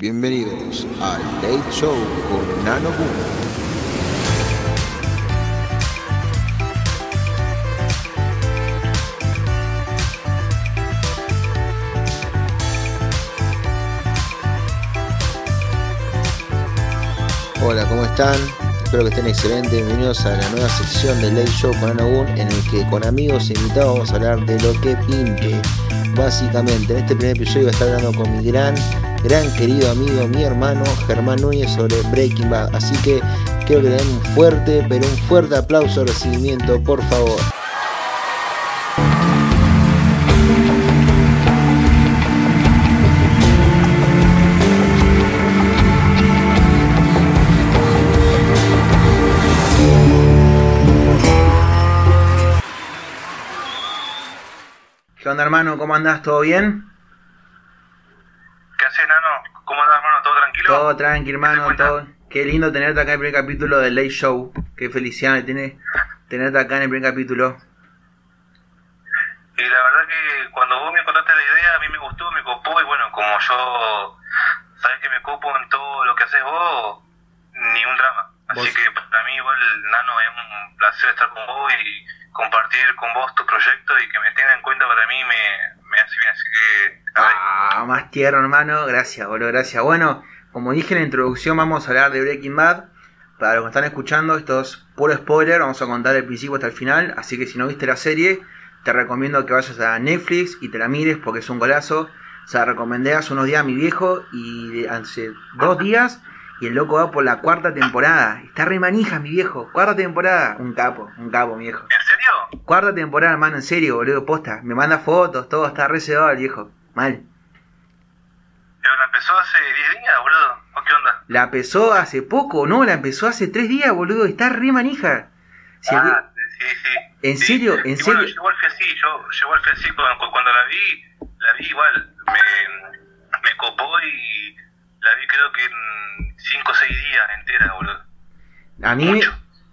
Bienvenidos al Late Show con Nano Boom. Hola, ¿cómo están? Espero que estén excelentes. Bienvenidos a la nueva sección de Late Show con Boom, en el que con amigos e invitados vamos a hablar de lo que pinte. Básicamente, en este primer episodio voy a estar hablando con mi gran gran querido amigo, mi hermano Germán Núñez sobre Breaking Bad. Así que quiero que le den un fuerte, pero un fuerte aplauso de recibimiento, por favor. ¿Qué onda hermano? ¿Cómo andás? ¿Todo bien? Todo tranquilo, hermano, todo. Qué lindo tenerte acá en el primer capítulo del Late Show. Qué felicidad me tiene tenerte acá en el primer capítulo. Y la verdad que cuando vos me contaste la idea, a mí me gustó, me copó, y bueno, como yo, sabes que me copo en todo lo que haces vos, ni un drama. Así que para mí igual, Nano, es un placer estar con vos y compartir con vos tu proyecto y que me tenga en cuenta para mí me, me hace bien, así que... Más tierno, hermano, gracias, boludo, gracias. Bueno, como dije en la introducción, vamos a hablar de Breaking Bad. Para los que están escuchando, esto es puro spoiler, vamos a contar el principio hasta el final. Así que si no viste la serie, te recomiendo que vayas a Netflix y te la mires porque es un golazo. O sea, recomendé hace unos días a mi viejo y hace dos días y el loco va por la cuarta temporada. Está re manija mi viejo. Cuarta temporada. Un capo, un capo mi viejo. ¿En serio? Cuarta temporada, hermano, en serio, boludo, posta. Me manda fotos, todo, está re el viejo. Mal la empezó hace 10 días, boludo. ¿O qué onda? La empezó hace poco, ¿no? La empezó hace 3 días, boludo. Está re manija. ah, sí, sí. ¿En serio? ¿En serio? Bueno, igual fui así, yo, yo igual fui así cuando, cuando, la vi, la vi igual, me, me copó y la vi creo que en 5 o 6 días entera, boludo. A mí,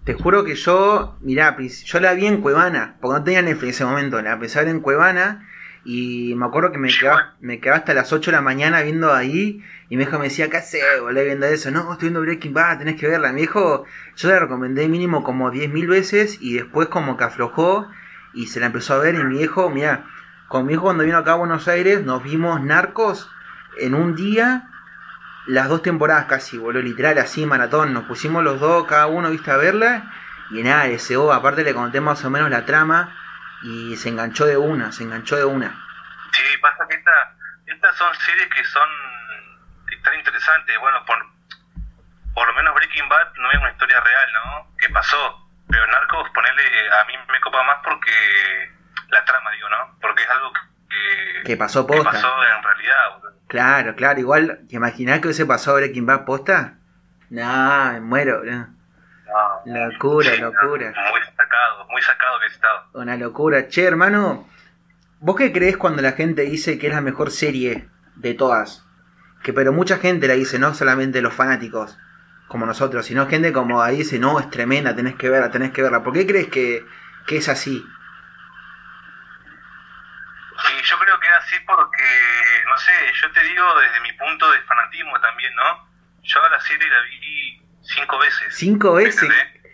te juro que yo, mirá, yo la vi en Cuevana, porque no tenía Netflix en ese momento, la empecé a ver en Cuevana y me acuerdo que me quedaba, me hasta las 8 de la mañana viendo ahí. Y mi hijo me decía, ¿qué haces, boludo, viendo eso? No, estoy viendo Breaking Bad, tenés que verla. Mi hijo, yo la recomendé mínimo como 10.000 veces. Y después como que aflojó y se la empezó a ver. Y mi hijo, mira, con mi hijo cuando vino acá a Buenos Aires, nos vimos Narcos en un día. Las dos temporadas casi, boludo, literal, así, maratón. Nos pusimos los dos, cada uno, viste, a verla. Y nada, ese aparte le conté más o menos la trama y se enganchó de una, se enganchó de una. Sí, pasa que esta, estas son series que son tan interesantes. Bueno, por, por lo menos Breaking Bad no es una historia real, ¿no? Que pasó. Pero Narcos, ponerle, a mí me copa más porque la trama, digo, ¿no? Porque es algo que, que pasó posta. Que pasó en realidad. Claro, claro. Igual, ¿te imaginás que hubiese pasado Breaking Bad posta? No, me muero, ¿no? Locura, locura. muy sacado, muy sacado que estado. Una locura. Che, hermano, ¿vos qué crees cuando la gente dice que es la mejor serie de todas? Que pero mucha gente la dice, no solamente los fanáticos como nosotros, sino gente como ahí dice, no, es tremenda, tenés que verla, tenés que verla. ¿Por qué crees que, que es así? Sí, yo creo que es así porque, no sé, yo te digo desde mi punto de fanatismo también, ¿no? Yo a la serie la vi Cinco veces. ¿Cinco veces?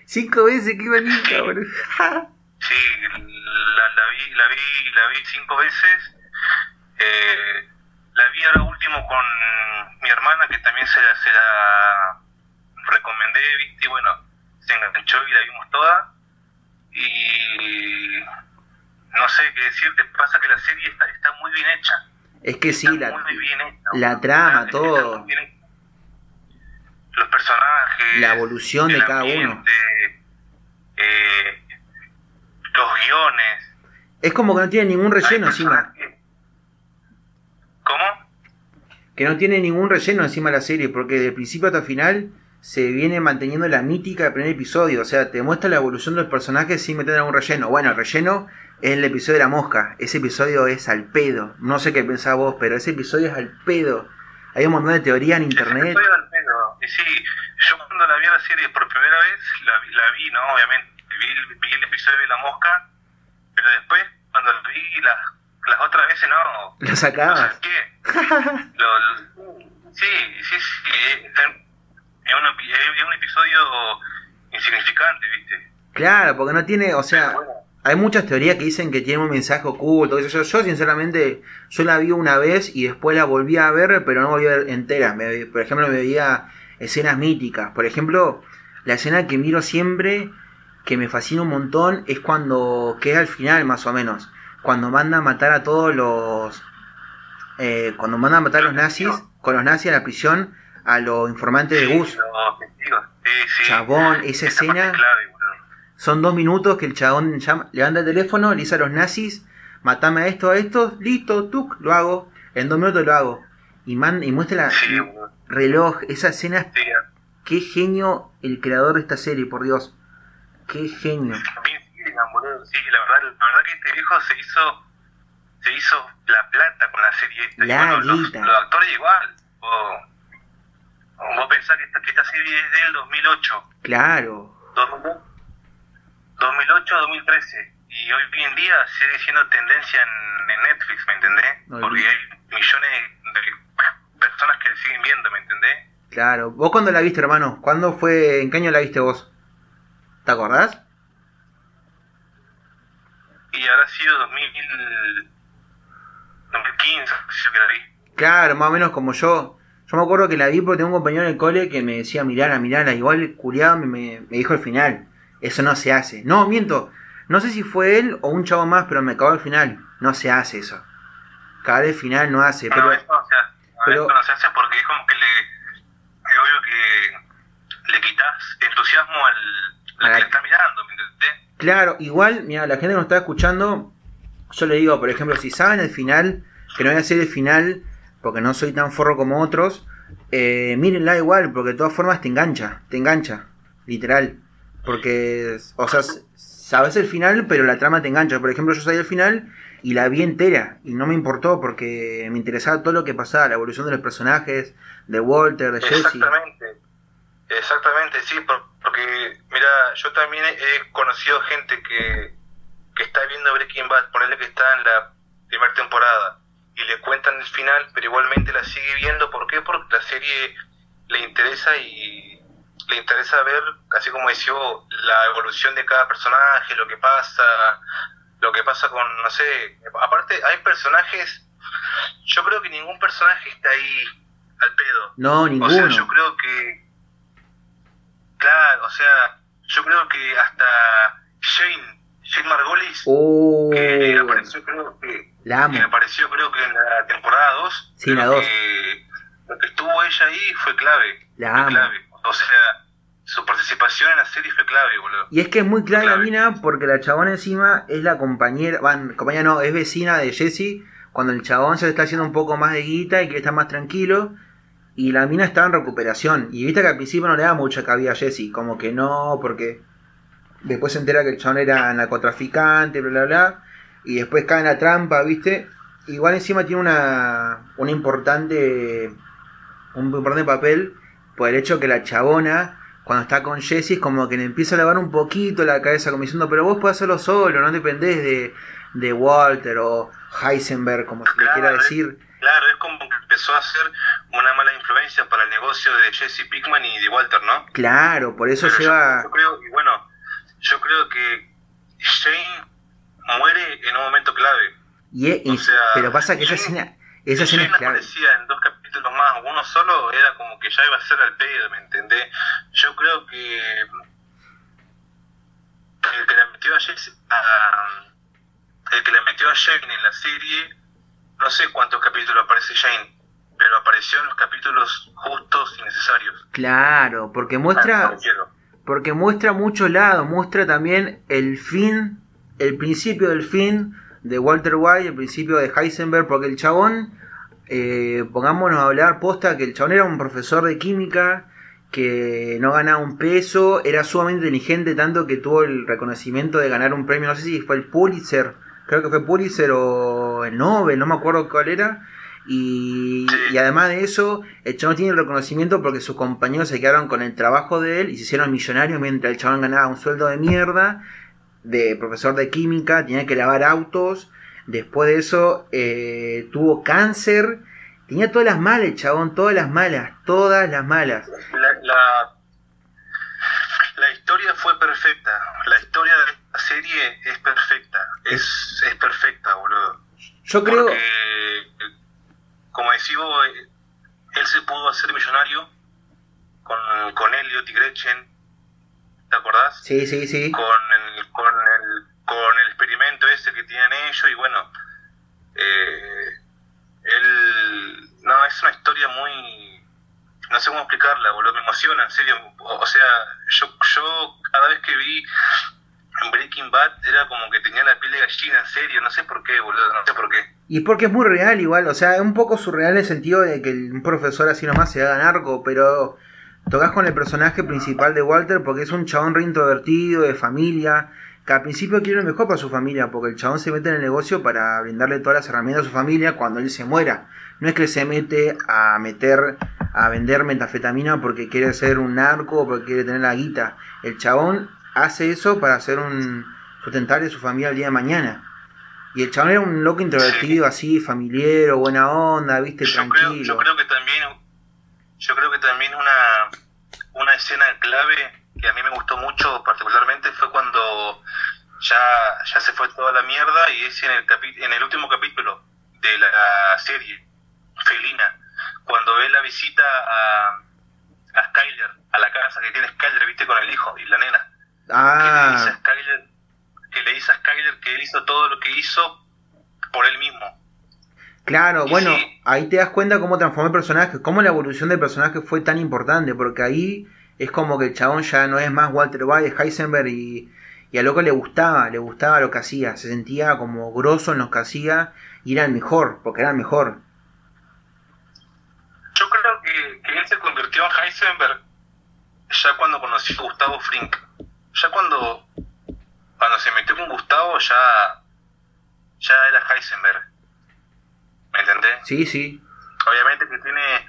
Cinco veces, qué bonita, boludo. sí, la, la, vi, la, vi, la vi cinco veces. Eh, la vi ahora último con mi hermana, que también se la, se la recomendé, ¿viste? Y bueno, se enganchó y la vimos toda. Y no sé qué decirte, pasa que la serie está, está muy bien hecha. Es que sí, la, la trama, todo los personajes, la evolución de cada uno, eh, los guiones. Es como que no tiene ningún relleno encima. ¿Cómo? Que no tiene ningún relleno encima de la serie, porque de principio hasta final se viene manteniendo la mítica del primer episodio. O sea, te muestra la evolución de los personajes sin meter algún relleno. Bueno, el relleno es el episodio de la mosca. Ese episodio es al pedo. No sé qué pensás vos, pero ese episodio es al pedo. Hay un montón de teorías en internet. Y sí, yo cuando la vi a la serie por primera vez, la, la vi, ¿no? Obviamente, vi, vi, el episodio de La Mosca, pero después, cuando la vi las, las otras veces, no. ¿Lo sacabas? ¿Qué? lo, Sí, sí, sí. Es un, es un episodio insignificante, ¿viste? Claro, porque no tiene, o sea, hay muchas teorías que dicen que tiene un mensaje oculto. Yo, yo, sinceramente, yo la vi una vez y después la volví a ver, pero no volví a ver entera. por ejemplo, me veía escenas míticas. Por ejemplo, la escena que miro siempre, que me fascina un montón, es cuando queda al final, más o menos. Cuando manda a matar a todos los. Eh, cuando manda a matar a los nazis, con los nazis a la prisión, a los informantes de Gus. Chabón, esa escena. Son dos minutos que el chabón levanta el teléfono, le dice a los nazis, matame a esto, a esto, listo, tuk, lo hago. En dos minutos lo hago. Y, man, y muestra el reloj, esa escena. Qué genio el creador de esta serie, por Dios. Qué genio. Sí, la verdad, la verdad que este viejo se hizo se hizo la plata con la serie esta. La los, actores igual. vos pensás que esta, que esta serie es del 2008. Claro. 2008, 2013. Y hoy en día sigue siendo tendencia en, Netflix, ¿me entendés? Porque hay millones de personas que siguen viendo, ¿me entendés? Claro. ¿Vos cuándo la viste, hermano? ¿Cuándo fue? ¿En qué año la viste vos? ¿Te acordás? Y habrá sido 2000, 2015, yo que la vi. Claro, más o menos como yo. Yo me acuerdo que la vi porque tengo un compañero en el cole que me decía, mirala, mirala. Igual el curiado me, me, me dijo el final. Eso no se hace. No, miento. No sé si fue él o un chavo más, pero me acabó el final. No se hace eso. Cada vez final no hace. pero, eso no se hace. Pero, porque es como que le. Es obvio que le quitas entusiasmo al, al que le está mirando, ¿me entendés? Claro, igual, mira, la gente que nos está escuchando, yo le digo, por ejemplo, si saben el final, que no voy a hacer el final porque no soy tan forro como otros, eh, mírenla igual, porque de todas formas te engancha, te engancha, literal. Porque, o sea, sabes el final, pero la trama te engancha. Por ejemplo, yo salí al final y la vi entera y no me importó porque me interesaba todo lo que pasaba, la evolución de los personajes, de Walter, de Jesse. Exactamente, exactamente, sí, porque, mira, yo también he conocido gente que, que está viendo Breaking Bad, ponerle que está en la primera temporada y le cuentan el final, pero igualmente la sigue viendo. ¿Por qué? Porque la serie le interesa y le interesa ver, así como decía la evolución de cada personaje, lo que pasa, lo que pasa con, no sé, aparte hay personajes, yo creo que ningún personaje está ahí al pedo. No, ninguno. O sea, yo creo que, claro, o sea, yo creo que hasta Shane, Shane Margolis, oh, que apareció creo que, la amo. que apareció creo que en la temporada 2, sí, la 2. lo que estuvo ella ahí fue clave. La amo. Clave. O sea, su participación en la serie fue clave, boludo. Y es que es muy clave, la mina porque la chabona encima es la compañera, bueno, compañera no, es vecina de Jesse cuando el chabón se está haciendo un poco más de guita y que está más tranquilo. Y la mina estaba en recuperación. Y viste que al principio no le da mucha cabida a Jesse, como que no, porque después se entera que el chabón era narcotraficante, bla, bla, bla. Y después cae en la trampa, viste. Igual encima tiene una, una importante, un importante papel por el hecho que la chabona cuando está con Jesse, como que le empieza a lavar un poquito la cabeza, como diciendo, pero vos podés hacerlo solo, no dependés de, de Walter o Heisenberg, como se le quiera decir. Claro, es como que empezó a ser una mala influencia para el negocio de Jesse Pickman y de Walter, ¿no? Claro, por eso lleva... Yo, creo, y bueno, yo creo que Shane muere en un momento clave. Y, pero pasa que esa escena, esa escena es clave. aparecía en dos capítulos más, uno solo era como que ya iba a ser al pedo, ¿me entendés? Yo creo que el que le metió a, Jesse, el que le metió a Jane en la serie, no sé cuántos capítulos aparece Jane, pero apareció en los capítulos justos y necesarios. Claro, porque muestra porque muestra muchos lados, muestra también el fin, el principio del fin de Walter White, el principio de Heisenberg, porque el chabón, eh, pongámonos a hablar posta, que el chabón era un profesor de química que no ganaba un peso, era sumamente inteligente, tanto que tuvo el reconocimiento de ganar un premio, no sé si fue el Pulitzer, creo que fue Pulitzer o el Nobel, no me acuerdo cuál era. Y, y, además de eso, el chabón tiene el reconocimiento porque sus compañeros se quedaron con el trabajo de él y se hicieron millonarios mientras el chabón ganaba un sueldo de mierda de profesor de química, tenía que lavar autos. Después de eso eh, tuvo cáncer, Tenía todas las malas, chabón, todas las malas, todas las malas. La, la, la historia fue perfecta. La historia de esta serie es perfecta. Es, es perfecta, boludo. Yo creo. Porque, como decís vos, eh, él se pudo hacer millonario con, con Elliot y Gretchen. ¿Te acordás? Sí, sí, sí. Con el, con el, con el experimento ese que tienen ellos y bueno. Eh, él. No, es una historia muy. No sé cómo explicarla, boludo. Me emociona, en serio. O, sea, yo, yo cada vez que vi Breaking Bad era como que tenía la piel de gallina, en serio. No sé por qué, boludo. No sé por qué. Y porque es muy real igual, o sea, es un poco surreal en el sentido de que un profesor así nomás se haga narco, pero tocas con el personaje principal de Walter porque es un chabón re introvertido, de familia, que al principio quiere lo mejor para su familia, porque el chabón se mete en el negocio para brindarle todas las herramientas a su familia cuando él se muera. No es que se mete a meter, a vender metafetamina porque quiere ser un narco o porque quiere tener la guita. El chabón hace eso para ser un sustentable de su familia el día de mañana. Y el chabón era un loco introvertido, así, familiar, buena onda, viste, Yo creo, tranquilo. yo creo que también, yo creo que también una, una escena clave que a mí me gustó mucho particularmente fue cuando ya, ya se fue toda la mierda y es en el, capi- en el último capítulo de la serie, Felina, cuando él la visita a, a Skyler, a la casa que tiene Skyler, viste, con el hijo y la nena. Que le dice a Ah, Skyler, que le dice a Skyler que él hizo todo lo que hizo por él mismo. claro, y bueno, sí. ahí te das cuenta cómo transformó el personaje, cómo la evolución del personaje fue tan importante, porque ahí es como que el chabón ya no es más Walter White, es Heisenberg y, y a loco le gustaba, le gustaba lo que hacía, se sentía como grosso en lo que hacía y era el mejor, porque era el mejor. Yo creo que, que él se convirtió en Heisenberg ya cuando conoció a Gustavo Frink. Ya cuando, cuando se metió con Gustavo ya, ya era Heisenberg. ¿Me entendés? Sí, sí, Obviamente que tiene,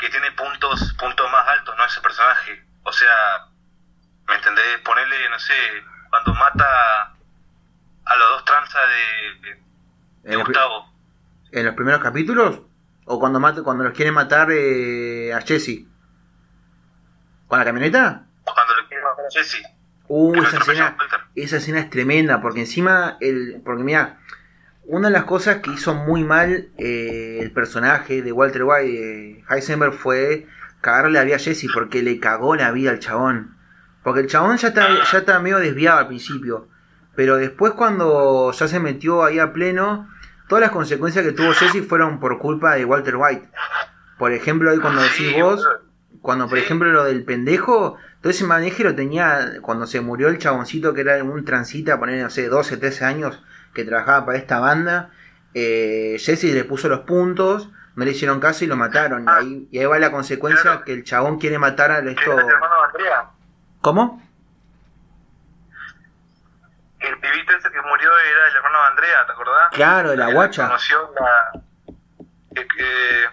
que tiene puntos, puntos más altos, ¿no? Ese personaje. O sea, ¿me entendés? Ponerle, no sé, cuando mata a los dos tranzas de, En Gustavo. en los primeros capítulos o cuando mate, cuando los quiere matar eh, a Jesse. ¿Con la camioneta? Cuando le quiere matar a Jesse. Uh, lo esa escena, esa escena es tremenda, porque encima, el, porque mira, una de las cosas que hizo muy mal eh, el personaje de Walter White, eh, Heisenberg, fue cagarle la vida a Jesse, porque le cagó la vida al chabón. Porque el chabón ya está, ya está medio desviado al principio, pero después cuando ya se metió ahí a pleno, todas las consecuencias que tuvo Jesse fueron por culpa de Walter White. Por ejemplo, ahí cuando decís vos, cuando por ejemplo lo del pendejo, todo ese maneje lo tenía cuando se murió el chaboncito que era un transita, poner, no sé, 12, 13 años, que trabajaba para esta banda. Eh, Jesse le puso los puntos, no le hicieron caso y lo mataron. Ah. y, ahí, y ahí va la consecuencia Claro. que el chabón quiere matar a esto. el hermano de Andrea. ¿Cómo? El pibito ese que murió era el hermano de Andrea, ¿te acordás? Claro, la Que guacha. Conoció la, que, que,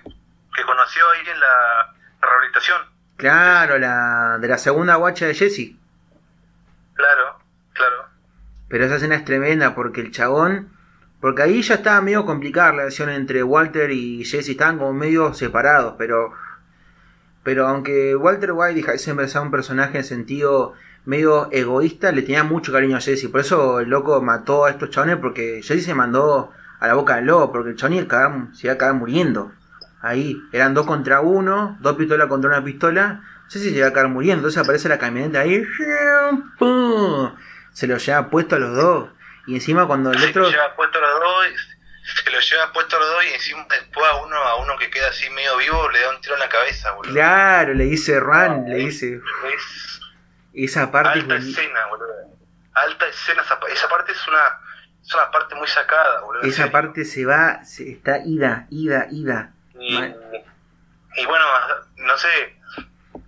que conoció ahí en la rehabilitación. Claro, la de la segunda guacha de Jesse. Claro, claro. Pero esa escena es tremenda porque el chabón. Porque ahí ya estaba medio complicada la relación entre Walter y Jesse, estaban como medio separados, pero. Pero aunque Walter White y Heisenberg sea un personaje en sentido medio egoísta, le tenía mucho cariño a Jesse. Por eso el loco mató a estos chabones porque Jesse se mandó a la boca del lobo, porque el chabón se iba a acabar muriendo. Ahí, eran dos contra uno, dos pistolas contra una pistola. Jesse se iba a acabar muriendo, entonces aparece la camioneta ahí. Se lo lleva puesto a los dos. Y encima cuando el Se otro... lo lleva puesto a los dos, se lo lleva puesto a los dos y encima después a uno, a uno que queda así medio vivo le da un tiro en la cabeza, boludo. Claro, le dice No, le dice... Es Esa parte... alta es escena, boludo. Alta escena, esa, esa parte es una, es una parte muy sacada, boludo. Esa parte se va, se está ida, ida, ida. Y, bueno, no sé,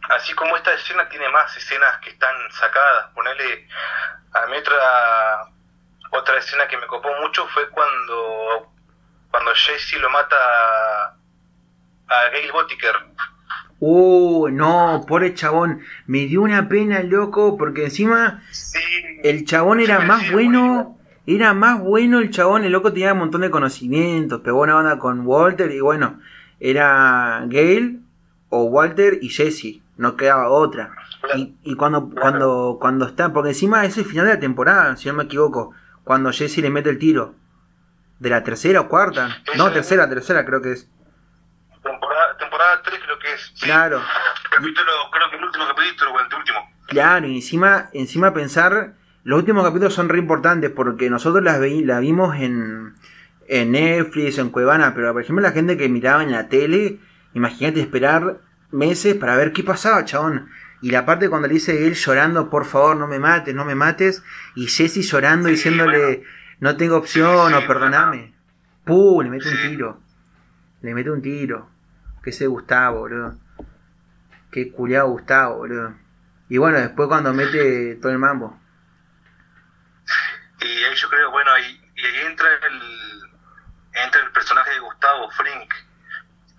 así como esta escena tiene más escenas que están sacadas, ponerle a mí otra otra escena que me copó mucho fue cuando cuando Jesse lo mata a, a Gail Botiker. Uh, no, pobre chabón. Me dio una pena, loco, porque encima Sí, el chabón era más bueno. Era más bueno el chabón, el loco tenía un montón de conocimientos, pegó una banda con Walter y bueno, era Gail o Walter y Jesse, no quedaba otra. Y, y cuando, cuando, cuando está, porque encima es el final de la temporada, si no me equivoco, cuando Jesse le mete el tiro. De la tercera o cuarta. No, tercera, tercera creo que es. Temporada, temporada 3 creo que es. Claro. Capítulo, creo que el último capítulo o el último. Claro, y encima, encima pensar, los últimos capítulos son re importantes porque nosotros las vi, la vimos en, en Netflix, en Cuevana, pero por ejemplo la gente que miraba en la tele, imagínate esperar meses para ver qué pasaba, chabón. Y la parte cuando le dice él llorando, por favor, no me mates, no me mates, y Jesse llorando Sí, diciéndole, bueno. no tengo opción, Sí, o perdoname. ¡Pum! Le mete un tiro. Le mete un tiro. Que ese Gustavo, boludo. Qué culiado Gustavo, boludo. Y bueno, después cuando mete todo el mambo. Y ahí yo creo, bueno, ahí, y ahí entra el, entra el personaje de Gustavo Frink.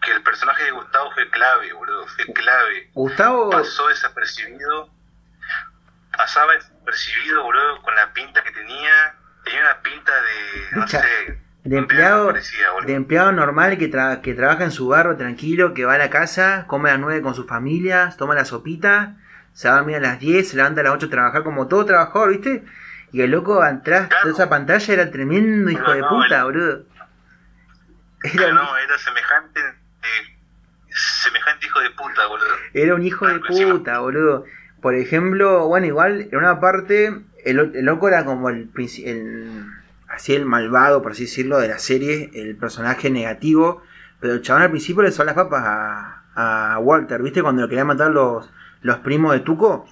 Que el personaje de Gustavo fue clave, boludo, fue clave. Gustavo, Pasó desapercibido. Pasaba desapercibido, boludo, con la pinta que tenía. Tenía una pinta de, no sé, de empleado, parecía, de empleado normal que, tra- que trabaja en su barro tranquilo, que va a la casa, come a las 9 con sus familias, toma la sopita, se va a dormir a las 10, se levanta a las 8 a trabajar como todo trabajador, ¿viste? Y el loco atrás Claro. de esa pantalla era tremendo hijo No, de no, puta, el- boludo. Era, no, era semejante, eh, semejante hijo de puta, boludo. era un hijo de Claro, encima. puta, boludo. Por ejemplo, bueno, igual en una parte, el, el loco era como el, el así el malvado, por así decirlo, de la serie, el personaje negativo, pero el chabón al principio le son las papas a, a Walter, ¿viste? Cuando lo querían matar los, los primos de Tuco,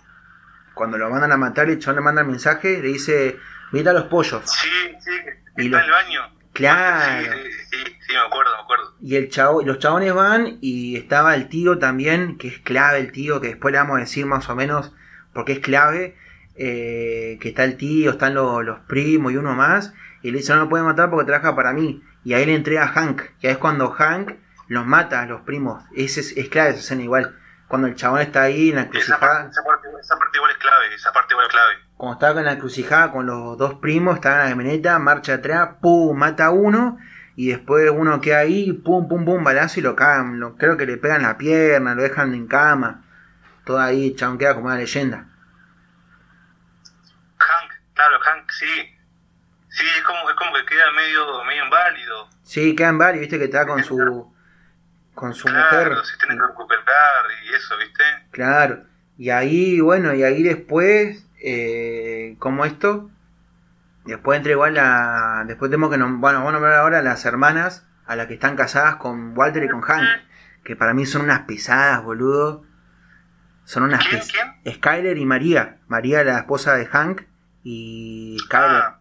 cuando lo mandan a matar, el chabón le manda el mensaje, le dice, mira los pollos. Sí, sí, Y está lo- en el baño. Claro. Sí, sí, me acuerdo, me acuerdo. Y el chavo, y los chabones van y estaba el tío también, que es clave el tío, que después le vamos a decir más o menos porque es clave, eh, que está el tío, están los, los primos y uno más, y le dice no lo puede matar porque trabaja para mí. Y ahí le entrega a Hank, que es cuando Hank los mata a los primos. Ese es, es clave esa escena igual. Cuando el chabón está ahí en la encrucijada, esa, parte, esa parte igual es clave, esa parte igual es clave. cuando estaba en la encrucijada con los dos primos, estaba en la camioneta, marcha atrás, pum, mata a uno, y después uno queda ahí, pum, pum, pum, balazo y lo cagan, lo, creo que le pegan la pierna, lo dejan en cama, todo ahí, el chabón queda como una leyenda. Hank, claro, Hank, sí. Sí, es como, es como que queda medio, medio inválido. Sí, quedan varios, viste que está con su con su mujer. Claro, se que recuperar y eso, ¿viste? Claro. Y ahí, bueno, y ahí después, eh, como esto, después entra igual la, después tenemos que, nom- bueno, vamos a nombrar ahora las hermanas, a las que están casadas con Walter y con Hank, que para mí son unas pesadas, boludo. Son unas ¿Quién, pes- quién? Skyler y María. María, la esposa de Hank, y Skyler. Ah.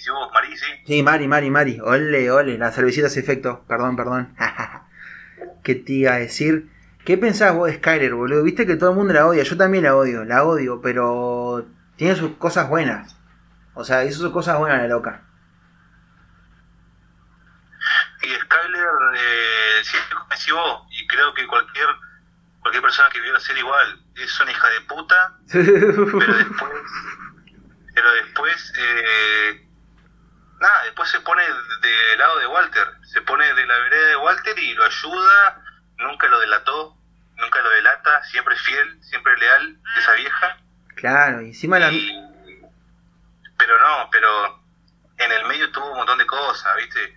Si vos, Marí, sí. Sí, Mari, Mari, Mari. Ole, ole, la cervecita hace efecto. Perdón, perdón. ¿Qué te iba a decir? ¿Qué pensás vos de Skyler, boludo? Viste que todo el mundo la odia. Yo también la odio, la odio, pero tiene sus cosas buenas. O sea, hizo sus cosas buenas la loca. Y Skyler, eh, sí, decís vos, y creo que cualquier cualquier persona que vio la serie igual, es una hija de puta, pero después, pero después, eh, nada, después se pone del lado de Walter, se pone de la vereda de Walter y lo ayuda, nunca lo delató, nunca lo delata, siempre es fiel, siempre leal, esa vieja. claro, y encima la... Y- pero no, pero en el medio tuvo un montón de cosas, ¿viste?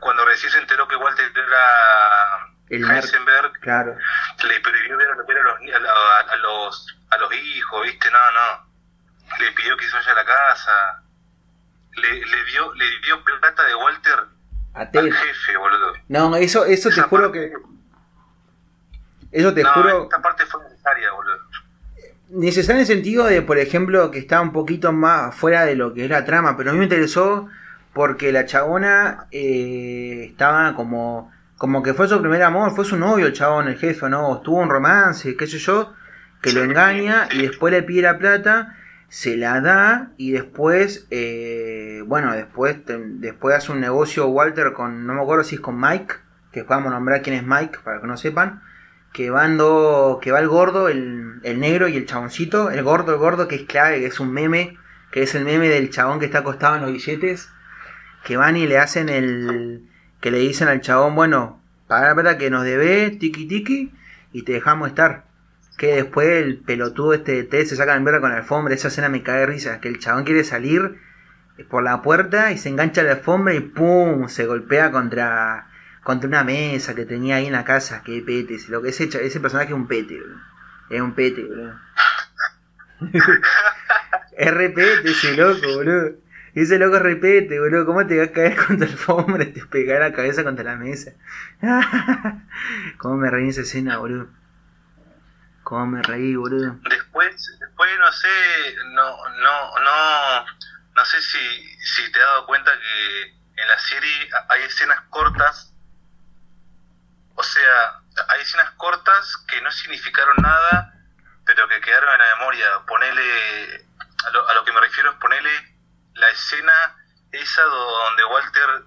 Cuando recién se enteró que Walter era El. Heisenberg, Claro. le prohibió ver, a, los, a, la- a los, a los hijos, ¿viste? No, no. Le pidió que se vaya a la casa. Le, le dio le dio plata de Walter A al jefe, boludo. No, eso, eso te juro parte- que... Eso te no, juro... esta parte fue necesaria, boludo. necesario en el sentido de, por ejemplo, que está un poquito más fuera de lo que es la trama, pero a mí me interesó porque la chabona eh, estaba como como que fue su primer amor, fue su novio el chabón, el jefe, ¿no? Tuvo un romance, qué sé yo, que lo engaña y después le pide la plata, se la da y después, eh, bueno, después, después hace un negocio Walter con, no me acuerdo si es con Mike, que vamos a nombrar quién es Mike, para que no sepan, que van do- que va el gordo, el, el negro y el chaboncito, el gordo, el gordo que es clave, que es un meme, que es el meme del chabón que está acostado en los billetes, que van y le hacen el, que le dicen al chabón, bueno, para la verdad que nos debe, tiki tiki, y te dejamos estar. Que después el pelotudo este de T se saca en verga con la alfombra, esa escena me cae de risa, que el chabón quiere salir por la puerta y se engancha a la alfombra y ¡pum! se golpea contra contra una mesa que tenía ahí en la casa, que pete, lo que ese, ese personaje es un pete, bro. es un pete, boludo. repete ese loco, boludo. Ese loco repete, boludo. ¿Cómo te vas a caer contra el alfombra te pegar la cabeza contra la mesa? ¿Cómo me reí esa escena, boludo? ¿Cómo me reí, boludo? Después, después no sé, no, no, no, no sé si, si te has dado cuenta que en la serie hay escenas cortas, o sea, hay escenas cortas que no significaron nada, pero que quedaron en la memoria. Ponele, a lo, a lo que me refiero es ponerle la escena esa donde Walter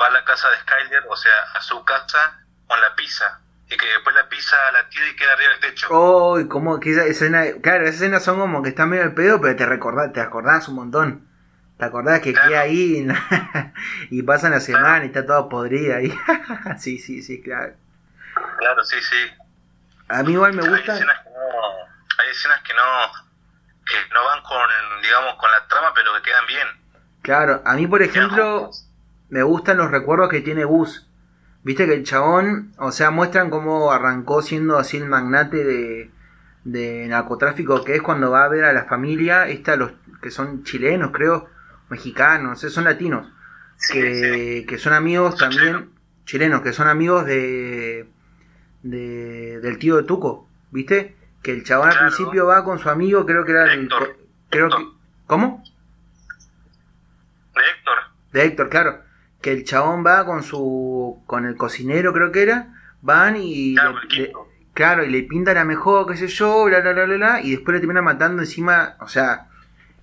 va a la casa de Skyler, o sea, a su casa con la pizza. Y que después la pizza la tira y queda arriba del techo. Oh, como que esa escena, claro, esas escenas son como que están medio al pedo, pero te recordás, te acordás un montón. ¿Te acordás que queda ahí y pasan la semana y está todo podrida ahí? sí, sí, sí, claro. Claro, sí, sí. A mí igual me gusta. Hay escenas que no, hay escenas que no, que no van con, digamos, con la trama, pero que quedan bien. Claro, a mí por ejemplo me gustan los recuerdos que tiene Gus. Viste que el chabón, o sea, muestran cómo arrancó siendo así el magnate de, de narcotráfico, que es cuando va a ver a la familia, esta, los que son chilenos, creo, mexicanos, son latinos, que, que, son amigos también, chilenos, que son amigos de, de del tío de Tuco, ¿viste? que el chabón al principio va con su amigo, creo que era el... Creo que, ¿Cómo? De Héctor. De Héctor, claro. Que el chabón va con su... con el cocinero, creo que era. Van y... Claro, y le pintan a mejor, qué sé yo, bla, bla, bla, bla, y después le terminan matando encima, o sea,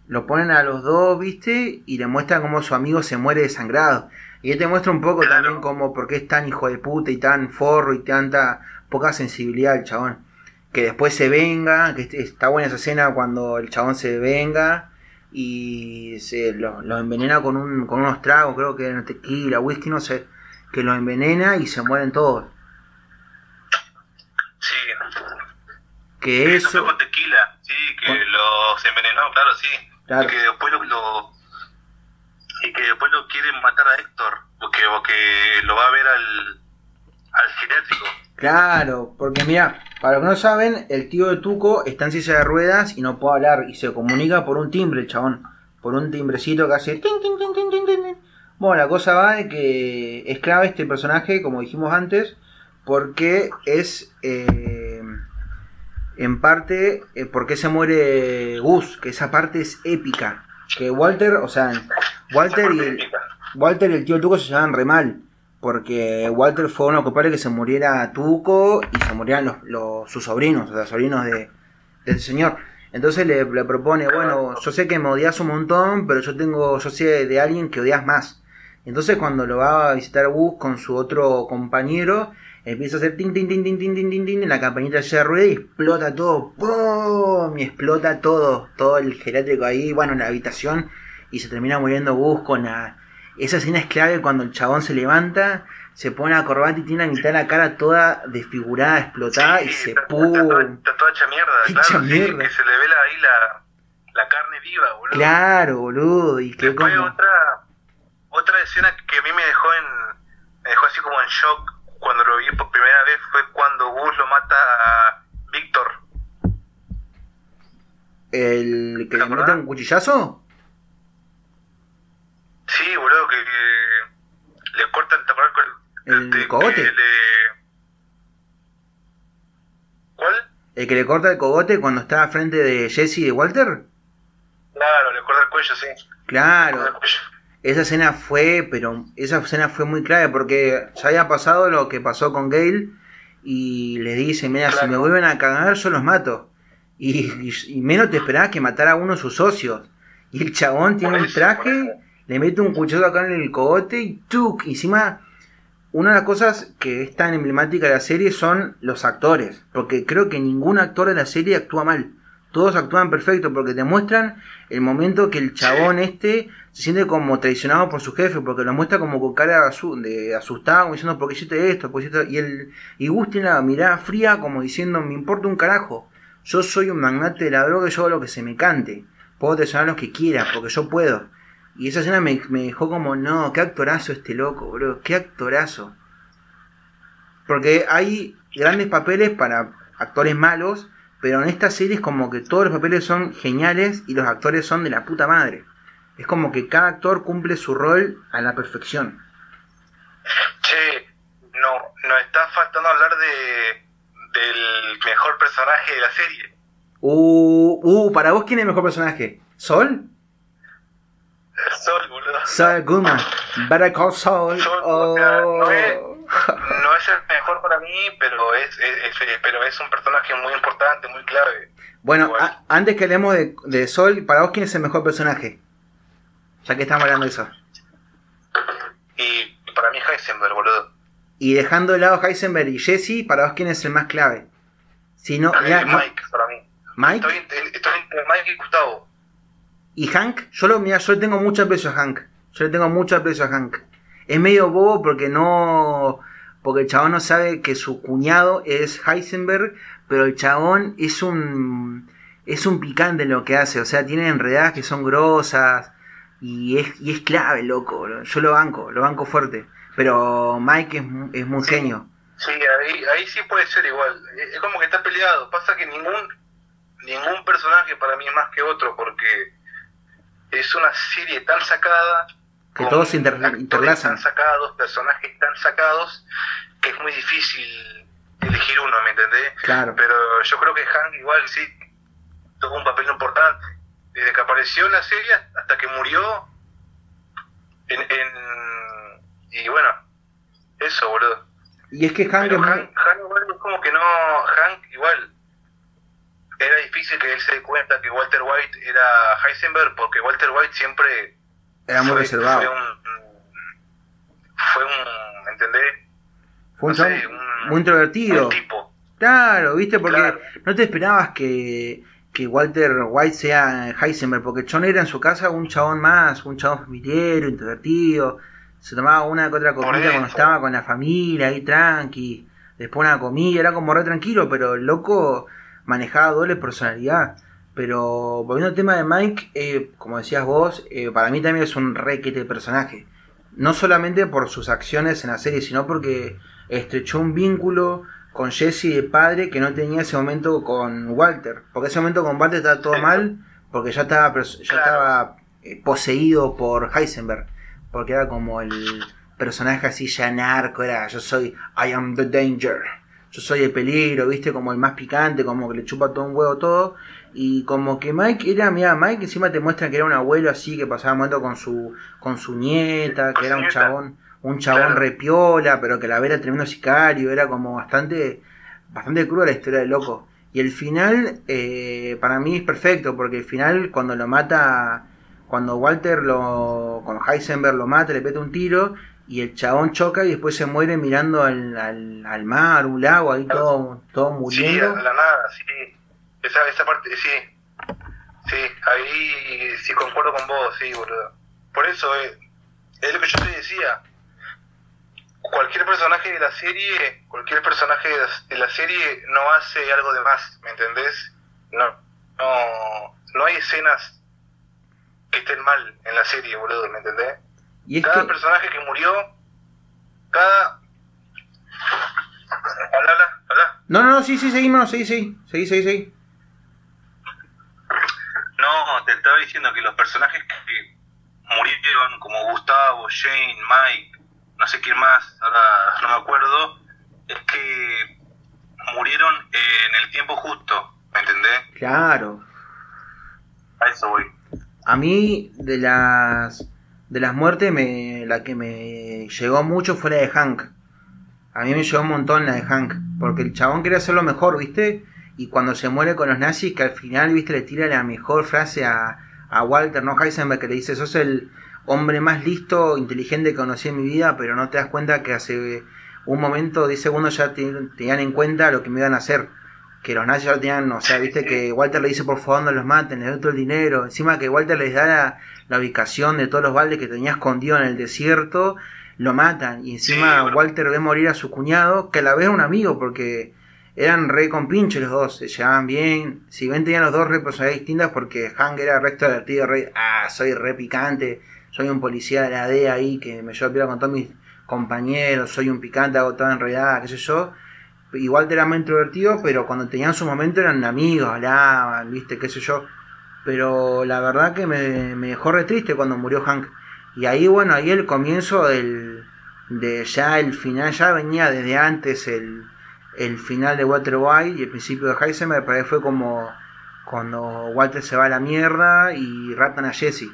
lo ponen a los dos, ¿viste? Y le muestran cómo su amigo se muere desangrado. Y él te muestra un poco también como por qué es tan hijo de puta y tan forro y tanta poca sensibilidad el chabón que después se venga, que está buena esa escena cuando el chabón se venga y se lo, envenena con, un, con unos tragos, creo que era tequila, whisky, no sé, que lo envenena y se mueren todos. Sí. Que eso... con tequila, sí, que los envenenó, claro, sí. Y que después lo, y que después lo quieren matar a Héctor, porque, porque lo va a ver al, al genético. Claro, porque mira, para los que no saben, el tío de Tuco está en silla de ruedas y no puede hablar y se comunica por un timbre, chabón. Por un timbrecito que hace... Bueno, la cosa va de que es clave este personaje, como dijimos antes, porque es eh, en parte eh, porque se muere Gus, que esa parte es épica. Que Walter, o sea, Walter y el, Walter y el tío Tuco se llevan re mal porque Walter fue uno culpable que se muriera Tuco y se murieran los, sus sobrinos, o sea, sobrinos de, del señor. Entonces le, propone, bueno, yo sé que me odias un montón, pero yo tengo, yo sé de alguien que odias más. Entonces cuando lo va a visitar Gus con su otro compañero, empieza a hacer tin tin tin tin tin tin tin tin la campanita de rueda y explota todo, ¡pum! y explota todo, todo el geriátrico ahí, bueno, en la habitación y se termina muriendo Gus con la esa escena es clave cuando el chabón se levanta, se pone a corbata y tiene la mitad de la cara toda desfigurada, explotada y se pum. Está, toda hecha mierda, claro. mierda. que se le ve ahí la, la, carne viva, boludo. Claro, boludo. Y que Después otra, otra escena que a mí me dejó en me dejó así como en shock cuando lo vi por primera vez fue cuando Gus lo mata a Víctor. ¿El que le mete un cuchillazo? Sí, boludo, que, le cortan, ¿te ¿El de, cogote? Le... ¿Cuál? ¿El que le corta el cogote cuando está frente de Jesse y de Walter? Claro, le corta el cuello, sí. Claro. Esa escena fue, pero esa escena fue muy clave porque ya había pasado lo que pasó con Gale y le dice, mira, si me vuelven a cagar yo los mato. Y, y, menos te esperabas que matara a uno de sus socios. Y el chabón tiene un traje le mete un cuchillo acá en el cogote y ¡tuc! Encima, una de las cosas que es tan emblemática de la serie son los actores. Porque creo que ningún actor de la serie actúa mal. todos actúan perfecto porque te muestran el momento que el chabón este se siente como traicionado por su jefe, porque lo muestra como con cara de asustado, como diciendo, ¿por qué hiciste esto? ¿Por qué Y, el, y Gus tiene la mirada fría como diciendo, me importa un carajo, yo soy un magnate de la droga y yo hago lo que se me cante, puedo traicionar a los que quiera, porque yo puedo. Y esa escena me, me dejó como, no, qué actorazo este loco, bro, qué actorazo. Porque hay grandes papeles para actores malos, pero en esta serie es como que todos los papeles son geniales y los actores son de la puta madre. Es como que cada actor cumple su rol a la perfección. Che, no, no está faltando hablar de del mejor personaje de la serie. Uh, uh, para vos quién es el mejor personaje? ¿Sol? Sol, boludo. Sol Goodman. Better call Sol. oh. no, es, no, es, el mejor para mí, pero es, es, pero es un personaje muy importante, muy clave. Bueno, antes que hablemos de, de Sol, para vos quién es el mejor personaje? Ya que estamos hablando de eso. Y para mí Heisenberg, boludo. Y dejando de lado Heisenberg y Jesse, para vos quién es el más clave. Si no, Mike, para mí. Mike. Estoy, entre Mike y Gustavo. ¿Y Hank? Yo lo mira, yo le tengo mucho aprecio a Hank. Yo le tengo mucho aprecio a Hank. Es medio bobo porque no. Porque el chabón no sabe que su cuñado es Heisenberg, pero el chabón es un. Es un picante en lo que hace. O sea, tiene enredadas que son grosas y es, y es clave, loco. Yo lo banco, lo banco fuerte. Pero Mike es, es muy genio. Sí, ahí, ahí sí puede ser igual. Es como que está peleado. Pasa que ningún, ningún personaje para mí es más que otro porque es una serie tan sacada. Que todos se interlazan. Tan sacados, personajes tan sacados, que es muy difícil elegir uno, ¿me entendés? Claro. Pero yo creo que Hank igual sí tuvo un papel importante desde que apareció en la serie hasta que murió. En, y bueno, eso, boludo. Y es que Hank, Hank, igual es como que no. Hank igual. Era difícil que él se dé cuenta que Walter White era Heisenberg porque Walter White siempre. Era muy reservado. Fue un. Fue un. ¿Me entendés? Fue un, muy introvertido. tipo. Claro, viste, porque no te esperabas que que Walter White sea Heisenberg, porque John era en su casa un chabón más, un chabón familiar, introvertido, se tomaba una que otra comida cuando estaba con la familia, ahí tranqui, después una comida, era como re tranquilo, pero el loco manejaba doble personalidad. Pero volviendo al tema de Mike, eh, como decías vos, eh, para mí también es un requete de personaje. No solamente por sus acciones en la serie, sino porque estrechó un vínculo con Jesse de padre que no tenía ese momento con Walter. Porque ese momento con Walter estaba todo mal, porque ya estaba, ya estaba eh, poseído por Heisenberg. Porque era como el personaje así ya narco, era yo soy I am the danger. Yo soy el peligro, viste, como el más picante, como que le chupa todo un huevo todo. Y como que Mike era, mira, Mike encima te muestra que era un abuelo así, que pasaba momento con su, con su nieta, que era un chabón un chabón repiola, pero que la vera tremendo sicario, era como bastante, bastante cruda la historia del loco. Y el final, eh, para mí es perfecto, porque el final, cuando lo mata, cuando Walter lo, con Heisenberg lo mata, le peta un tiro, y el chabón choca y después se muere mirando al, al, mar, un lago, ahí todo, todo muriendo. Sí, a la nada, sí. Esa, esa parte, sí. Sí, ahí sí concuerdo con vos, sí, boludo. Por eso, eh, es lo que yo te decía cualquier personaje de la serie, cualquier personaje de la serie no hace algo de más, ¿me entendés? No, no, no hay escenas que estén mal en la serie, boludo, ¿me entendés? ¿Y cada personaje que murió, cada... Habla, habla, No, no, no, sí, sí, seguimos, sí, sí, sí, sí, sí. No, te estaba diciendo que los personajes que murieron, como Gustavo, Jane, Mike, no sé quién más, ahora no me acuerdo, es que murieron en el tiempo justo, ¿me entendés? Claro. A eso voy. A mí, de las de las muertes, me, la que me llegó mucho fue la de Hank. A mí me llegó un montón la de Hank, porque el chabón quería hacerlo mejor, ¿viste? Y cuando se muere con los nazis, que al final, ¿viste? Le tira la mejor frase a, a Walter, ¿no? Heisenberg, que le dice, sos el, hombre más listo, inteligente que conocí en mi vida, pero no te das cuenta que hace un momento, 10 segundos ya tenían en cuenta lo que me iban a hacer. que los nazis ya tenían, o sea, viste que Walter le dice por favor no los maten, les doy todo el dinero, encima que Walter les da la, ubicación de todos los baldes que tenía escondido en el desierto, lo matan, y encima Walter ve morir a su cuñado, que a la vez un amigo, porque eran re compinches los dos, se llevaban bien, si bien tenían los dos re personalidades distintas, porque Hank era re extrovertido, re, ah, soy re picante, soy un policía de la DEA ahí que me llevo a con todos mis compañeros, soy un picante, hago toda enredada, qué sé yo, igual era más introvertido, pero cuando tenían su momento eran amigos, hablaban, viste, qué sé yo. Pero la verdad que me, dejó re triste cuando murió Hank. Y ahí, bueno, ahí el comienzo del, de ya el final, ya venía desde antes el, el final de Walter White y el principio de Heisenberg, pero ahí fue como cuando Walter se va a la mierda y raptan a Jesse.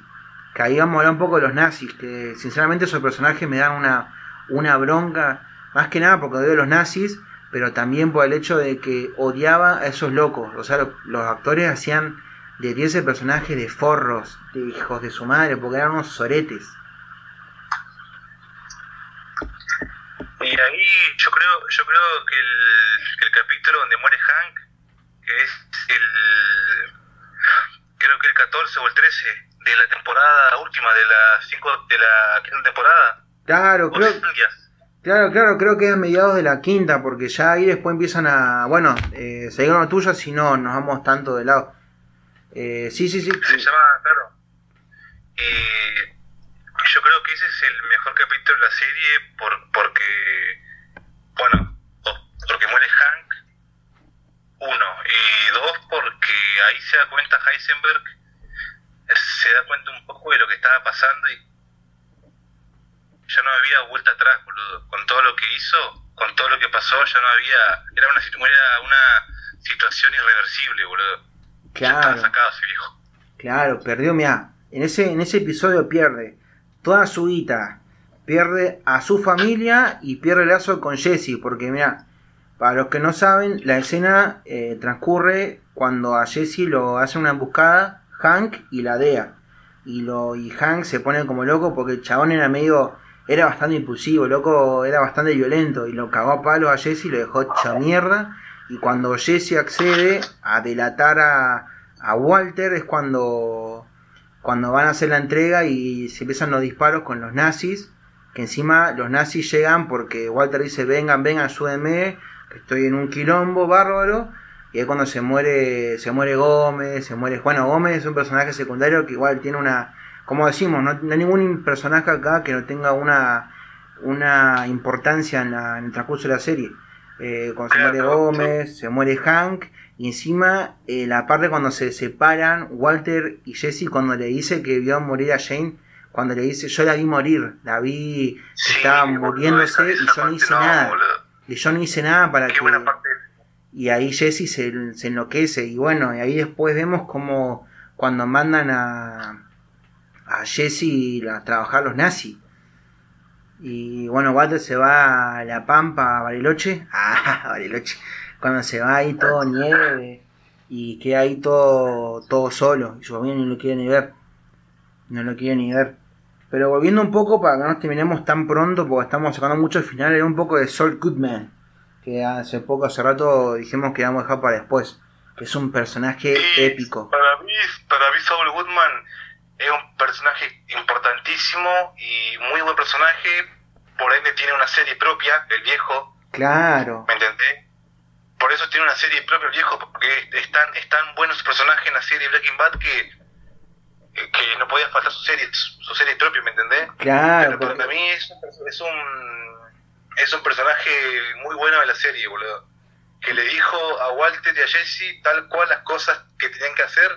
Que ahí vamos a hablar un poco de los nazis, que sinceramente esos personajes me dan una, una bronca, más que nada porque veo los nazis pero también por el hecho de que odiaba a esos locos. O sea, los, actores hacían de 10 personajes de forros, de hijos de su madre, porque eran unos soretes. Y ahí yo creo, yo creo que el, que el capítulo donde muere Hank, que es el, creo que el 14 o el 13 de la temporada última, de la, cinco, de la quinta temporada. Claro, creo, Claro, claro, creo que es a mediados de la quinta, porque ya ahí después empiezan a. Bueno, eh, seguir lo tuyo, si no nos vamos tanto de lado. Eh, sí, sí, sí. Se llama, claro. Eh, yo creo que ese es el mejor capítulo de la serie por, porque. Bueno, porque muere Hank, uno. Y dos, porque ahí se da cuenta Heisenberg, se da cuenta un poco de lo que estaba pasando y ya no había vuelta atrás, boludo. Con todo lo que hizo, con todo lo que pasó, ya no había. Era una, era una situación irreversible, boludo. Claro. sacado ese viejo. Claro, perdió, mira. En ese, en ese episodio pierde toda su guita, pierde a su familia y pierde el lazo con Jesse, porque mira, para los que no saben, la escena eh, transcurre cuando a Jesse lo hace una emboscada Hank y la DEA. Y, lo, y Hank se pone como loco porque el chabón era medio era bastante impulsivo, loco, era bastante violento y lo cagó a palo a Jesse y lo dejó hecha mierda. Y cuando Jesse accede a delatar a, a Walter es cuando, cuando van a hacer la entrega y se empiezan los disparos con los nazis. Que encima los nazis llegan porque Walter dice: Vengan, vengan, súbenme, que estoy en un quilombo bárbaro. Y es cuando se muere, se muere Gómez, se muere. Bueno, Gómez es un personaje secundario que igual tiene una como decimos, no, hay ningún personaje acá que no tenga una, una importancia en, el transcurso de la serie. Eh, cuando se muere Gómez, se muere Hank, y encima eh, la parte cuando se separan, Walter y Jesse, cuando le dice que vio morir a Jane, cuando le dice, yo la vi morir, la vi que estaba muriéndose y yo no hice nada. Y yo no hice nada para que... Y ahí Jesse se, se enloquece, y bueno, y ahí después vemos como cuando mandan a a Jesse a trabajar los nazis. Y bueno, Walter se va a La Pampa, a Bariloche. Ah, Bariloche. Cuando se va ahí todo nieve y queda ahí todo, todo solo. Y su familia no lo quiere ni ver. No lo quiere ni ver. Pero volviendo un poco para que no nos terminemos tan pronto, porque estamos sacando mucho el final, era un poco de Saul Goodman. Que hace poco, hace rato dijimos que íbamos a dejar para después. Que es un personaje épico. Para mí, para mí Saul Goodman es un personaje importantísimo y muy buen personaje, por ende tiene una serie propia, el viejo. Claro. ¿Me entendés? Por eso tiene una serie propia el viejo, porque están, están buenos personajes en la serie Breaking Bad que que no podía faltar su serie, su serie propia, ¿me entendés? Claro. Pero para mí es, es, un es un personaje muy bueno de la serie, boludo. Que le dijo a Walter y a Jesse tal cual las cosas que tenían que hacer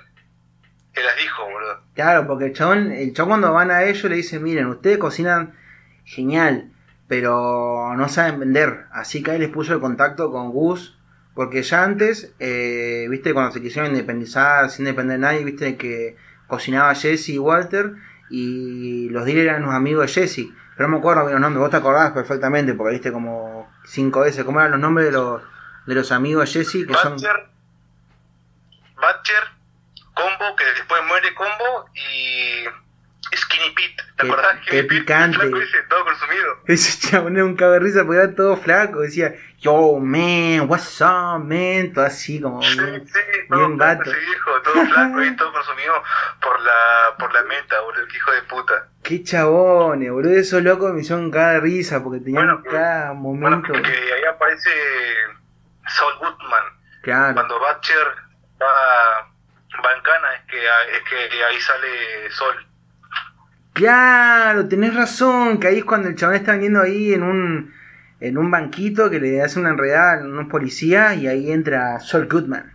las dijo, boludo. Claro, porque el chabón, el chabón cuando van a ellos le dicen, miren, ustedes cocinan genial, pero no saben vender. Así que ahí les puso el contacto con Gus, porque ya antes, eh, viste, cuando se quisieron independizar, sin depender de nadie, viste que cocinaba Jesse y Walter, y los dealers eran los amigos de Jesse. Pero no me acuerdo bien los nombres, vos te acordás perfectamente, porque viste como cinco veces, ¿cómo eran los nombres de los, de los amigos de Jesse? Que son... Butcher, Combo, que después muere Combo, y Skinny Pete. ¿Te Qué- acordás? qué Skinny picante. ese, todo consumido. Ese chabón era un cago risa porque era todo flaco. Decía, yo, man, what's up, man. Todo así como Sí, bien. sí, bien ese viejo, todo flaco y todo consumido por la, por la meta, boludo, qué hijo de puta. Qué chabones, boludo. Esos locos me hicieron caga de risa porque tenían Bueno, cada Bueno, momento. porque ahí aparece Saul Goodman. claro. Cuando Butcher va, va en cana es que, es que ahí sale Sol. Claro, tenés razón, que ahí es cuando el chabón está vendiendo ahí en un en un banquito que le hace una enredada a unos policías y ahí entra Sol Goodman.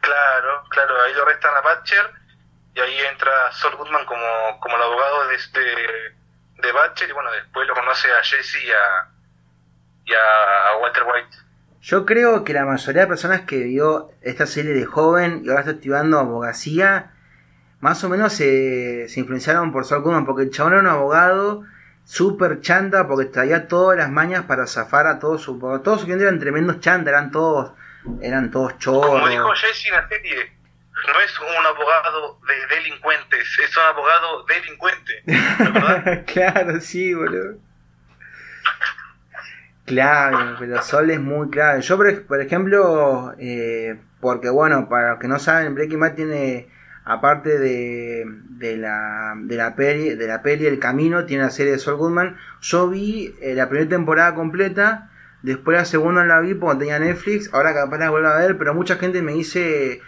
Claro, claro, ahí lo arrestan a Butcher y ahí entra Saul Goodman como, como el abogado de este de Butcher y bueno, después lo conoce a Jesse y a, y a Walter White. Yo creo que la mayoría de personas que vio esta serie de joven y ahora está estudiando abogacía, más o menos se, se influenciaron por Saul Goodman, porque el chabón era un abogado súper chanta, porque traía todas las mañas para zafar a todos sus... Todos sus clientes eran tremendos chanta, eran todos, eran todos chorros. Como dijo Jesse en la serie, no es un abogado de delincuentes, es un abogado delincuente. ¿verdad? claro, sí, boludo. Claro, pero Sol es muy clave. Yo, por ejemplo, eh, porque bueno, para los que no saben, Breaking Bad tiene, aparte de, de, la, de, la peli, de la peli El Camino, tiene la serie de Sol Goodman. Yo vi eh, la primera temporada completa, después la segunda la vi porque tenía Netflix, ahora capaz la vuelvo a ver, pero mucha gente me dice...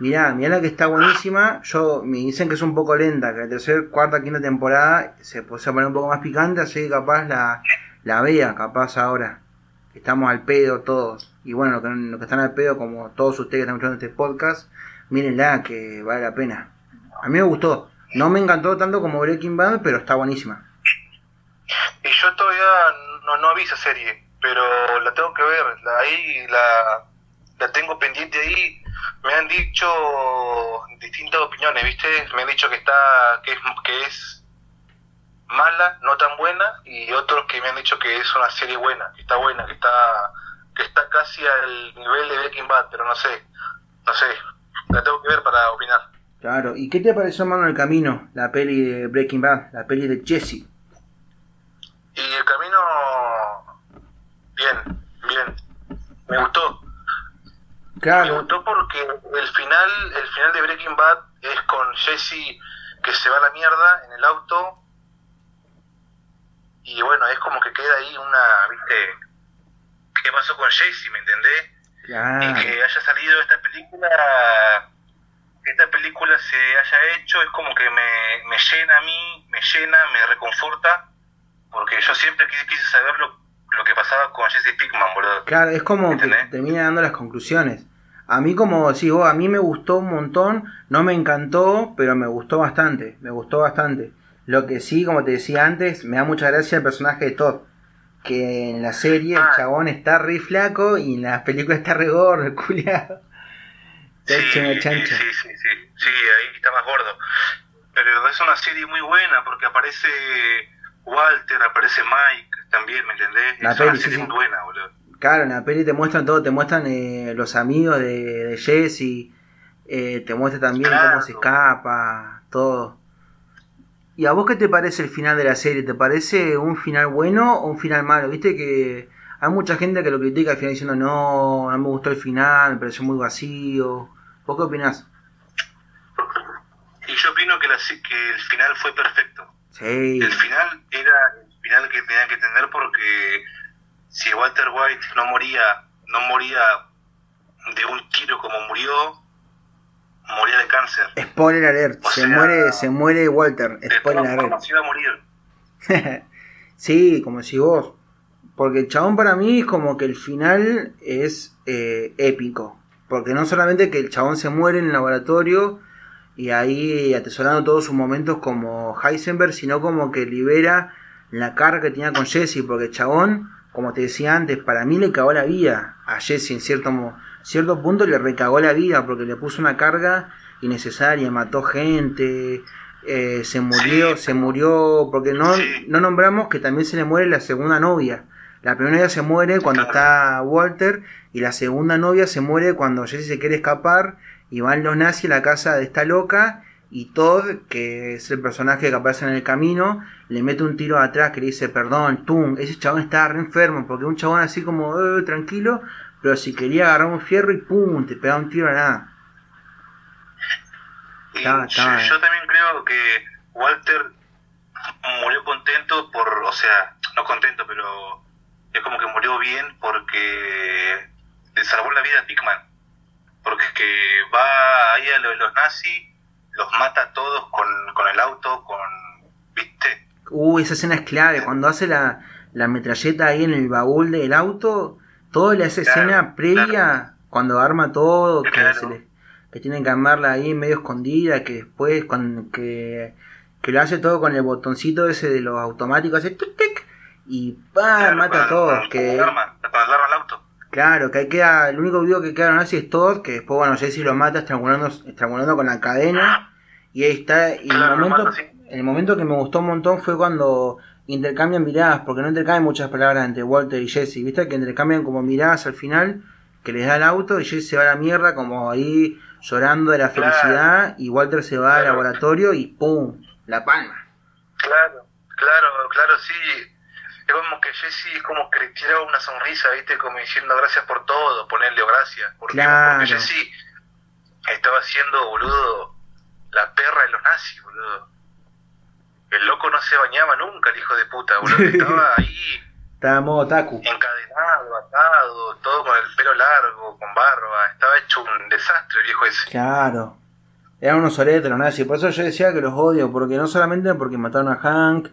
Mirá, mirá la que está buenísima. Yo me dicen que es un poco lenta, que la tercera, cuarta, quinta temporada se puede poner un poco más picante, así que capaz la, la vea, capaz ahora. Estamos al pedo todos. Y bueno, los que, los que están al pedo, como todos ustedes que están escuchando este podcast, mírenla que vale la pena. A mí me gustó. No me encantó tanto como Breaking Bad, pero está buenísima. Y yo todavía no, no vi esa serie, pero la tengo que ver. Ahí la, la tengo pendiente ahí. Me han dicho distintas opiniones, ¿viste? Me han dicho que está que es, que es mala, no tan buena, y otros que me han dicho que es una serie buena, que está buena, que está que está casi al nivel de Breaking Bad, pero no sé, no sé. La tengo que ver para opinar. Claro. ¿Y qué te pareció, Mano, el camino? La peli de Breaking Bad, la peli de Jesse. Y el camino, bien, bien. Me gustó. Me Claro. gustó porque el final, el final de Breaking Bad es con Jesse que se va a la mierda en el auto y bueno, es como que queda ahí una, viste, ¿qué pasó con Jesse, me entendés? Y Claro. que haya salido esta película, que esta película se haya hecho, es como que me, me llena a mí, me llena, me reconforta, porque yo siempre quise, quise saber lo, lo que pasaba con Jesse Pickman, boludo. Claro, es como que termina dando las conclusiones. A mí, como decís vos, a mí me gustó un montón, no me encantó, pero me gustó bastante, me gustó bastante. Lo que sí, como te decía antes, me da mucha gracia el personaje de Todd, que en la serie el Ah. chabón está re flaco y en la película está re gordo, culiado. Sí, chancha. sí, sí, sí, sí, ahí está más gordo. Pero es una serie muy buena porque aparece Walter, aparece Mike también, ¿me entendés? La es peli, sí, serie sí. muy buena, boludo. Claro, en la peli te muestran todo, te muestran eh, los amigos de, de Jesse, eh, te muestra también Claro. cómo se escapa, todo. ¿Y a vos qué te parece el final de la serie? ¿Te parece un final bueno o un final malo? Viste que hay mucha gente que lo critica al final diciendo no, no me gustó el final, me pareció muy vacío. ¿Vos qué opinás? Y yo opino que, la, que el final fue perfecto. Sí, El final era el final que tenían que tener porque si Walter White no moría, no moría de un tiro como murió, moría de cáncer. spoiler alert, O se sea, muere, se muere Walter, De spoiler todas alert. formas iba a morir. sí, como si vos. Porque el chabón para mí es como que el final es eh, épico. Porque no solamente que el chabón se muere en el laboratorio y ahí atesorando todos sus momentos como Heisenberg, sino como que libera la carga que tenía con Jesse. Porque el chabón, como te decía antes, para mí le cagó la vida a Jesse en cierto, mo- cierto punto, le recagó la vida porque le puso una carga innecesaria, mató gente, eh, se murió, se murió, porque no, no nombramos que también se le muere la segunda novia. La primera novia se muere cuando está Walter y la segunda novia se muere cuando Jesse se quiere escapar y van los nazis a la casa de esta loca y Todd, que es el personaje que aparece en el camino, le mete un tiro atrás que le dice, perdón, Tum, ese chabón estaba re enfermo, porque un chabón así como, eh, tranquilo, pero si quería agarrar un fierro y pum, te pega un tiro a nada. yo, yo, también creo que Walter murió contento por, o sea, no contento, pero es como que murió bien porque le salvó la vida a Pickman. Porque es que va ahí a los nazis los mata a todos con, con el auto, con... ¿Viste? Uy, esa escena es clave, cuando hace la, la metralleta ahí en el baúl del auto, toda esa escena previa, cuando arma todo, que, que tienen que armarla ahí medio escondida, que después cuando, que, que lo hace todo con el botoncito ese de los automáticos, hace tic tic y ¡pam! mata a todos. que, el arma, el auto. Claro, que ahí queda, el único video que queda así es Todd, que después, bueno, Jesse lo mata estrangulando, estrangulando con la cadena. Y ahí está, y el, momento, el momento que me gustó un montón fue cuando intercambian miradas, porque no intercambian muchas palabras entre Walter y Jesse, ¿viste? Que intercambian como miradas al final, que les da el auto y Jesse se va a la mierda como ahí llorando de la felicidad y Walter se va al laboratorio y ¡pum! La palma. Claro, claro, claro, sí es como que Jesse es como que le tiraba una sonrisa, ¿viste? Como diciendo gracias por todo, ponerle gracias. Porque, claro. porque Jesse estaba haciendo, boludo, la perra de los nazis, boludo. El loco no se bañaba nunca, el hijo de puta, boludo. Estaba ahí. Estaba modo taku. Encadenado, atado, todo con el pelo largo, con barba. Estaba hecho un desastre el viejo ese. Claro. Eran unos oretes los nazis. Por eso yo decía que los odio. Porque no solamente porque mataron a Hank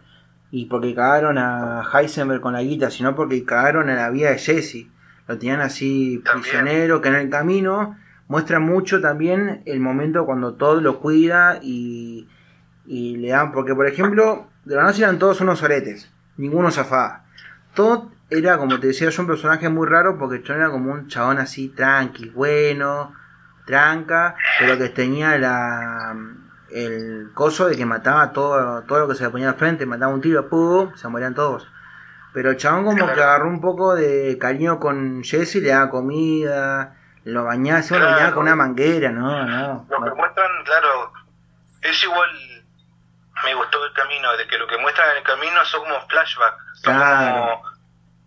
y porque cagaron a Heisenberg con la guita, sino porque cagaron a la vida de Jesse. Lo tenían así prisionero, que en el camino muestra mucho también el momento cuando Todd lo cuida y, y le dan, porque por ejemplo, de la noche eran todos unos oretes, ninguno zafaba. Todd era, como te decía yo, un personaje muy raro porque yo era como un chabón así tranqui, bueno, tranca, pero que tenía la el coso de que mataba todo, todo lo que se le ponía al frente, mataba un tiro, se morían todos. Pero el chabón como que agarró un poco de cariño con Jesse, le daba comida, lo bañaba, se lo bañaba con una manguera, no, no. Lo que muestran, claro, es igual, me gustó el camino, de que lo que muestran en el camino son como flashbacks, son, como,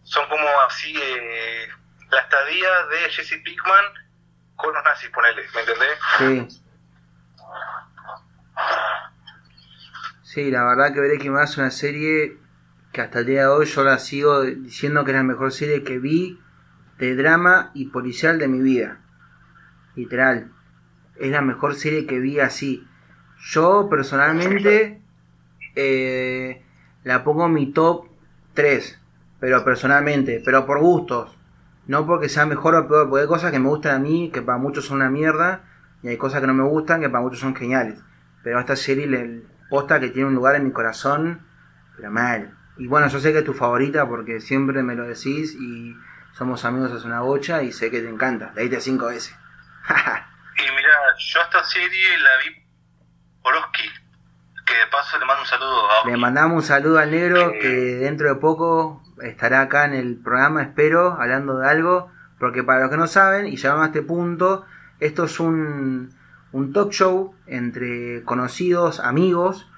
son como así, eh, la estadía de Jesse Pickman con los nazis, ponele, ¿me entendés? Sí. Sí, la verdad que Breaking Bad es una serie que hasta el día de hoy yo la sigo diciendo que es la mejor serie que vi de drama y policial de mi vida. Literal. Es la mejor serie que vi así. Yo personalmente eh, la pongo en mi top 3. Pero personalmente, pero por gustos. No porque sea mejor o peor, porque hay cosas que me gustan a mí, que para muchos son una mierda, y hay cosas que no me gustan, que para muchos son geniales. Pero esta serie le posta que tiene un lugar en mi corazón, pero mal. Y bueno, yo sé que es tu favorita porque siempre me lo decís y somos amigos hace una bocha y sé que te encanta. La cinco veces. y mira, yo esta serie la vi por Oski, que de paso le mando un saludo a Le mandamos un saludo al negro que dentro de poco estará acá en el programa, espero, hablando de algo. Porque para los que no saben, y llegamos a este punto, esto es un, un talk show entre conocidos, amigos,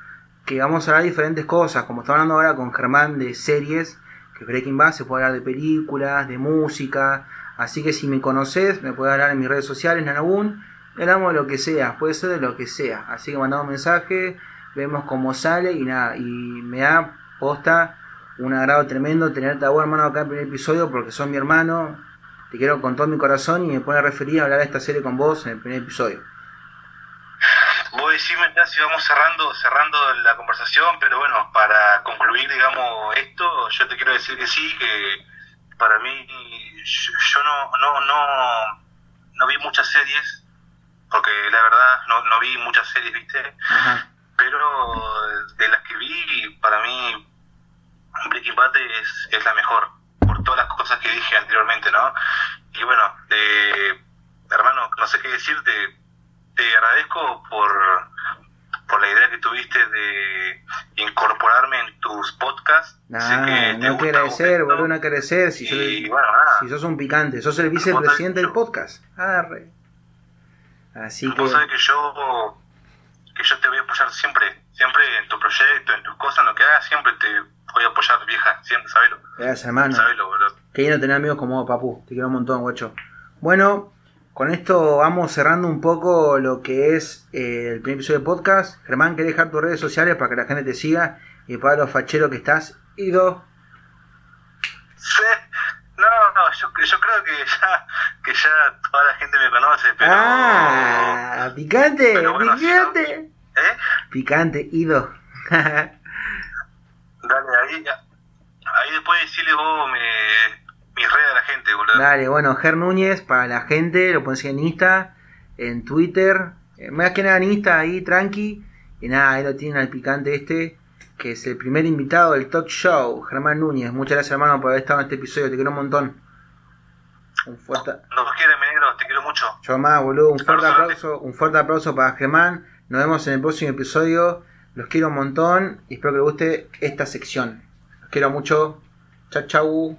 que vamos a hablar de diferentes cosas, como estamos hablando ahora con Germán de series, que Breaking Bad se puede hablar de películas, de música, así que si me conoces, me puedes hablar en mis redes sociales, Nanabun, hablamos de lo que sea, puede ser de lo que sea, así que mandamos un mensaje, vemos cómo sale y nada, y me da posta un agrado tremendo tenerte a vos hermano acá en el primer episodio porque son mi hermano, te quiero con todo mi corazón y me pone a referir a hablar de esta serie con vos en el primer episodio. Vos decime ya si vamos cerrando, cerrando la conversación, pero bueno, para concluir, digamos, esto, yo te quiero decir que sí, que para mí, yo, no, no, no, no vi muchas series, porque la verdad no, no vi muchas series, ¿viste? Pero de las que vi, para mí, Breaking Bad es, es la mejor por todas las cosas que dije anteriormente, ¿no? Y bueno, de, hermano, no sé qué decirte, te agradezco por, por la idea que tuviste de incorporarme en tus podcasts. Nah, que no quiere agradecer, boludo, no agradecer. Si, si sos un picante, sos el vicepresidente del podcast. Arre. Así que. Vos sabés que yo que yo te voy a apoyar siempre, siempre en tu proyecto, en tus cosas, en lo que hagas, siempre te voy a apoyar, vieja, siempre, sabelo. Gracias, hermano. Sabelo, boludo. Qué lindo tener amigos como vos, papu. Te quiero un montón, guacho. Bueno, con esto vamos cerrando un poco lo que es eh, el primer episodio de podcast. Germán, ¿querés dejar tus redes sociales para que la gente te siga? Y para los facheros que estás, Ido. Sí. No, yo, yo creo que ya, que ya toda la gente me conoce, pero... ¡Ah! ¡Picante! pero bueno, ¡Picante! ¿Eh? Picante, Ido. Dale, ahí, ahí después decirle vos me, mis redes a la gente, boludo. Dale, bueno, Ger Núñez para la gente, lo pueden seguir en Insta, en Twitter, eh, más que nada en Insta, ahí tranqui. Y nada, ahí lo tienen al picante este, que es el primer invitado del talk show, Germán Núñez. Muchas gracias, hermano, por haber estado en este episodio, te quiero un montón. Un fuerte. No quieres, mi negro, te quiero mucho. Yo más, boludo, un fuerte aplauso, un fuerte aplauso para Germán. Nos vemos en el próximo episodio. Los quiero un montón y espero que les guste esta sección. Los quiero mucho. Chau, chau.